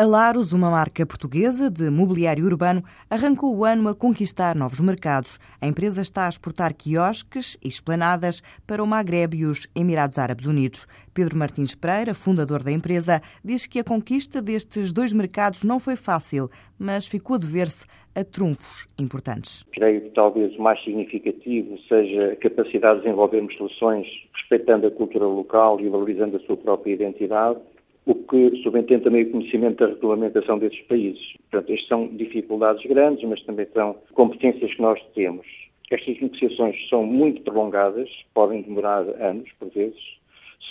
A Laros, uma marca portuguesa de mobiliário urbano, arrancou o ano a conquistar novos mercados. A empresa está a exportar quiosques e esplanadas para o Magreb e os Emirados Árabes Unidos. Pedro Martins Pereira, fundador da empresa, diz que a conquista destes dois mercados não foi fácil, mas ficou a dever-se a trunfos importantes. Creio que talvez o mais significativo seja a capacidade de desenvolvermos soluções respeitando a cultura local e valorizando a sua própria identidade o que subentende também o conhecimento da regulamentação desses países. Portanto, estas são dificuldades grandes, mas também são competências que nós temos. Estas negociações são muito prolongadas, podem demorar anos, por vezes,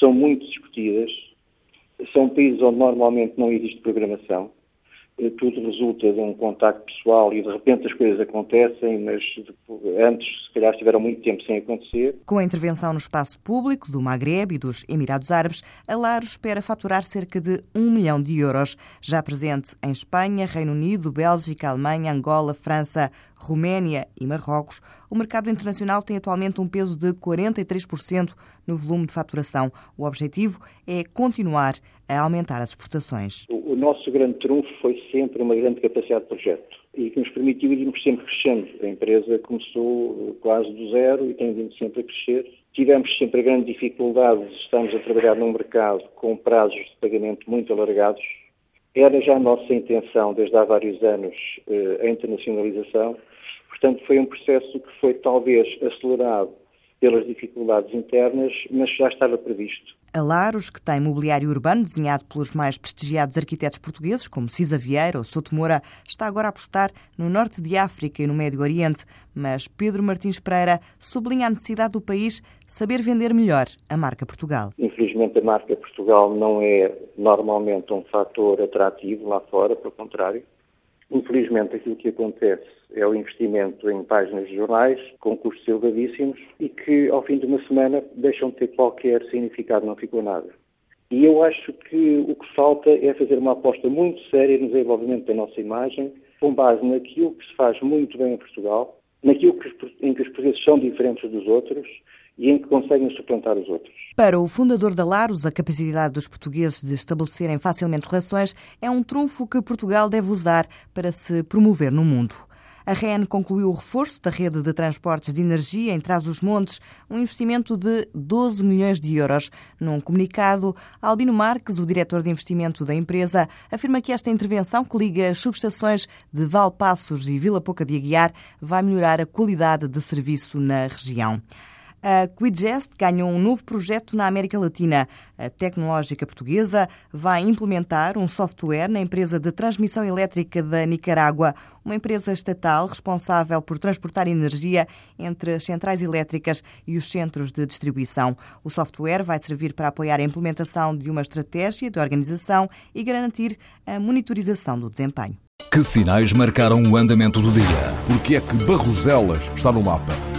são muito discutidas, são países onde normalmente não existe programação, tudo resulta de um contacto pessoal e de repente as coisas acontecem, mas antes, se calhar, estiveram muito tempo sem acontecer. Com a intervenção no espaço público do Magreb e dos Emirados Árabes, a Laro espera faturar cerca de um milhão de euros, já presente em Espanha, Reino Unido, Bélgica, Alemanha, Angola, França, Roménia e Marrocos. O mercado internacional tem atualmente um peso de 43% no volume de faturação. O objetivo é continuar a aumentar as exportações nosso grande trunfo foi sempre uma grande capacidade de projeto e que nos permitiu irmos sempre crescendo. A empresa começou quase do zero e tem vindo sempre a crescer. Tivemos sempre a grande dificuldade de estarmos a trabalhar num mercado com prazos de pagamento muito alargados. Era já a nossa intenção, desde há vários anos, eh, a internacionalização. Portanto, foi um processo que foi talvez acelerado pelas dificuldades internas, mas já estava previsto. A Laros, que tem mobiliário urbano desenhado pelos mais prestigiados arquitetos portugueses, como Cisa Vieira ou Souto Moura, está agora a apostar no norte de África e no Médio Oriente. Mas Pedro Martins Pereira sublinha a necessidade do país saber vender melhor a marca Portugal. Infelizmente, a marca Portugal não é normalmente um fator atrativo lá fora, pelo contrário. Infelizmente, aquilo que acontece é o investimento em páginas de jornais com custos elevadíssimos e que, ao fim de uma semana, deixam de ter qualquer significado, não ficou nada. E eu acho que o que falta é fazer uma aposta muito séria no desenvolvimento da nossa imagem, com base naquilo que se faz muito bem em Portugal, naquilo que, portugueses são diferentes dos outros e em que conseguem suplantar os outros. Para o fundador da Laros, a capacidade dos portugueses de estabelecerem facilmente relações é um trunfo que Portugal deve usar para se promover no mundo. A REN concluiu o reforço da rede de transportes de energia em Trás-os-Montes, um investimento de 12 milhões de euros. Num comunicado, Albino Marques, o diretor de investimento da empresa, afirma que esta intervenção que liga as subestações de Valpassos e Vila Pouca de Aguiar vai melhorar a qualidade de serviço na região. A Quidgest ganhou um novo projeto na América Latina. A tecnológica portuguesa vai implementar um software na empresa de transmissão elétrica da Nicarágua, uma empresa estatal responsável por transportar energia entre as centrais elétricas e os centros de distribuição. O software vai servir para apoiar a implementação de uma estratégia de organização e garantir a monitorização do desempenho. Que sinais marcaram o andamento do dia? Porque é que Barroselas está no mapa?